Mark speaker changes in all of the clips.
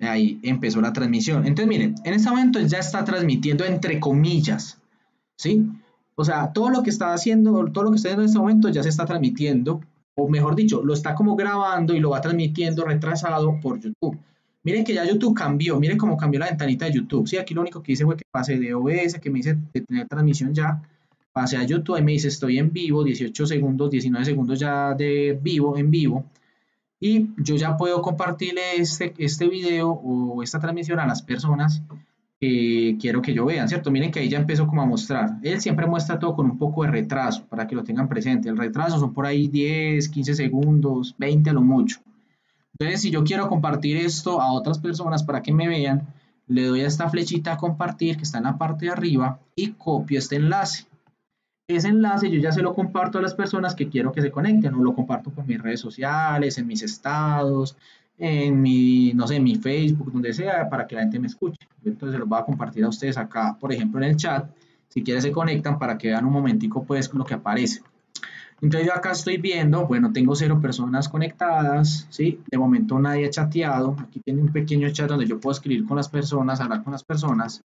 Speaker 1: Ahí empezó la transmisión. Entonces, miren, en este momento ya está transmitiendo entre comillas, ¿sí? O sea, todo lo que está haciendo, todo lo que está haciendo en este momento ya se está transmitiendo, o mejor dicho, lo está como grabando y lo va transmitiendo retrasado por YouTube. Miren que ya YouTube cambió, miren cómo cambió la ventanita de YouTube. Sí, aquí lo único que hice fue que pase de OBS, que me dice de tener transmisión ya, pasé a YouTube y me dice estoy en vivo, 18 segundos, 19 segundos ya de vivo, en vivo. Y yo ya puedo compartirle este, este video o esta transmisión a las personas que quiero que yo vean, ¿cierto? Miren que ahí ya empezó como a mostrar. Él siempre muestra todo con un poco de retraso para que lo tengan presente. El retraso son por ahí 10, 15 segundos, 20 a lo mucho. Entonces, si yo quiero compartir esto a otras personas para que me vean, le doy a esta flechita a compartir que está en la parte de arriba y copio este enlace. Ese enlace yo ya se lo comparto a las personas que quiero que se conecten, o lo comparto por mis redes sociales, en mis estados, en mi, no sé, en mi Facebook, donde sea, para que la gente me escuche. Entonces se los voy a compartir a ustedes acá, por ejemplo, en el chat. Si quieren se conectan para que vean un momentico pues lo que aparece. Entonces yo acá estoy viendo, bueno, tengo cero personas conectadas, ¿sí? De momento nadie ha chateado. Aquí tiene un pequeño chat donde yo puedo escribir con las personas, hablar con las personas.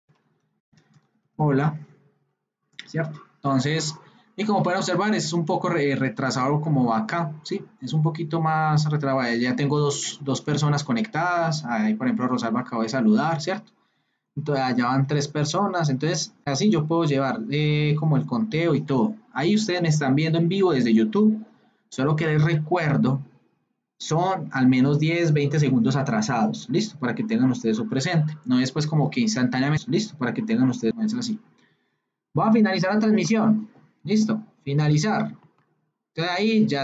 Speaker 1: Hola, ¿cierto? Entonces, y como pueden observar, es un poco retrasado como acá, ¿sí? Es un poquito más retrasado. Ya tengo dos, dos personas conectadas. Ahí, por ejemplo, Rosalba acabo de saludar, ¿cierto? Entonces, allá van tres personas. Entonces, así yo puedo llevar eh, como el conteo y todo. Ahí ustedes me están viendo en vivo desde YouTube. Solo que les recuerdo, son al menos 10, 20 segundos atrasados. ¿Listo? Para que tengan ustedes su presente. No es pues como que instantáneamente. ¿Listo? Para que tengan ustedes así. Voy a finalizar la transmisión. Listo, finalizar. Entonces ahí ya